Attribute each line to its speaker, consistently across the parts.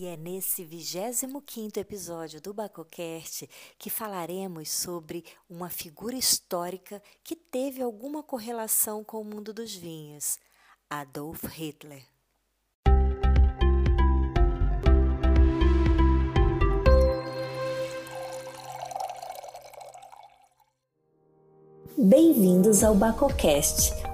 Speaker 1: E é nesse 25 episódio do Bacocast que falaremos sobre uma figura histórica que teve alguma correlação com o mundo dos vinhos, Adolf Hitler. Bem-vindos ao Bacocast,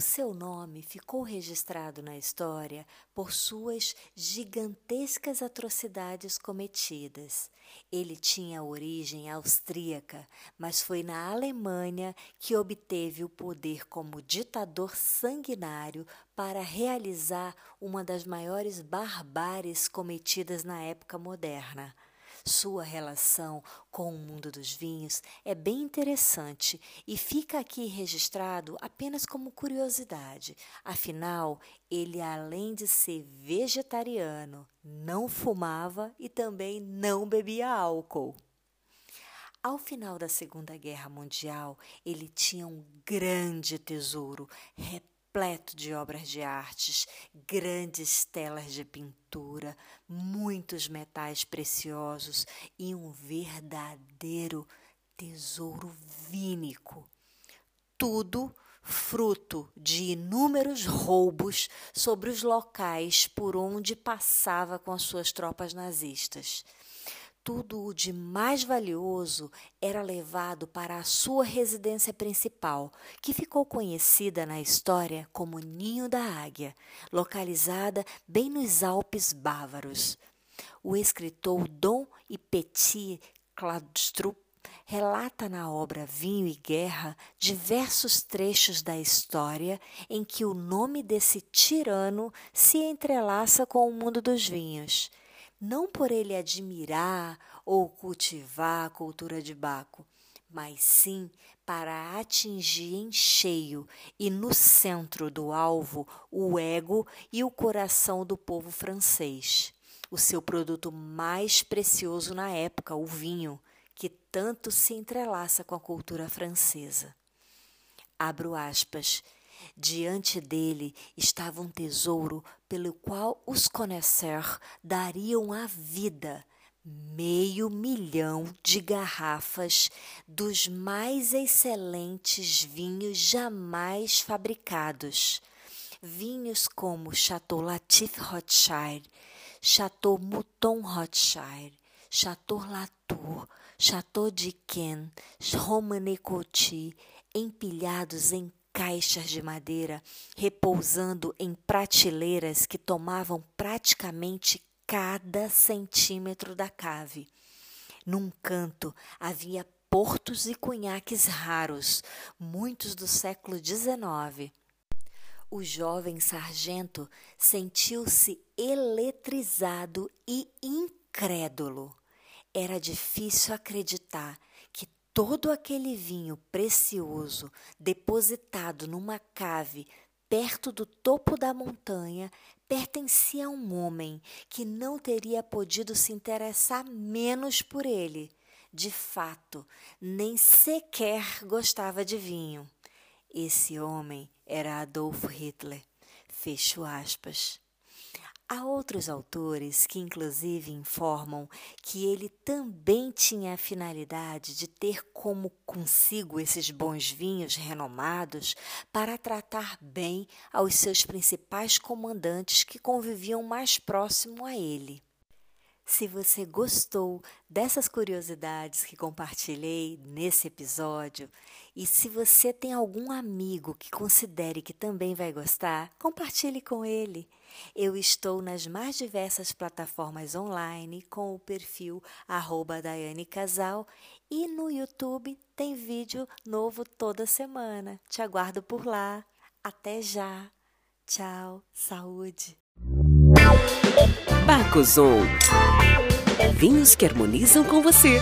Speaker 1: O seu nome ficou registrado na história por suas gigantescas atrocidades cometidas. Ele tinha origem austríaca, mas foi na Alemanha que obteve o poder como ditador sanguinário para realizar uma das maiores barbáries cometidas na época moderna. Sua relação com o mundo dos vinhos é bem interessante e fica aqui registrado apenas como curiosidade. Afinal, ele, além de ser vegetariano, não fumava e também não bebia álcool. Ao final da Segunda Guerra Mundial, ele tinha um grande tesouro, repleto de obras de artes, grandes telas de pintura, muitos metais preciosos e um verdadeiro tesouro vínico. Tudo fruto de inúmeros roubos sobre os locais por onde passava com as suas tropas nazistas tudo o de mais valioso era levado para a sua residência principal, que ficou conhecida na história como Ninho da Águia, localizada bem nos Alpes bávaros. O escritor Dom e Petit Kladstrup relata na obra Vinho e Guerra diversos trechos da história em que o nome desse tirano se entrelaça com o mundo dos vinhos não por ele admirar ou cultivar a cultura de Baco, mas sim para atingir em cheio e no centro do alvo o ego e o coração do povo francês. O seu produto mais precioso na época, o vinho, que tanto se entrelaça com a cultura francesa. Abro aspas. Diante dele estava um tesouro pelo qual os connoisseurs dariam a vida meio milhão de garrafas dos mais excelentes vinhos jamais fabricados. Vinhos como Chateau Latif Rothschild, Chateau Mouton Rothschild, Chateau Latour, Chateau Dicken, Romane Coty, empilhados em caixas de madeira repousando em prateleiras que tomavam praticamente cada centímetro da cave. Num canto havia portos e cunhaques raros, muitos do século XIX. O jovem sargento sentiu-se eletrizado e incrédulo. Era difícil acreditar todo aquele vinho precioso depositado numa cave perto do topo da montanha pertencia a um homem que não teria podido se interessar menos por ele. De fato, nem sequer gostava de vinho. Esse homem era Adolf Hitler. Fecho aspas. Há outros autores que, inclusive, informam que ele também tinha a finalidade de ter como consigo esses bons vinhos renomados para tratar bem aos seus principais comandantes que conviviam mais próximo a ele. Se você gostou dessas curiosidades que compartilhei nesse episódio e se você tem algum amigo que considere que também vai gostar, compartilhe com ele. Eu estou nas mais diversas plataformas online com o perfil Daiane Casal e no YouTube tem vídeo novo toda semana. Te aguardo por lá. Até já. Tchau. Saúde.
Speaker 2: Bacusou. Vinhos que harmonizam com você.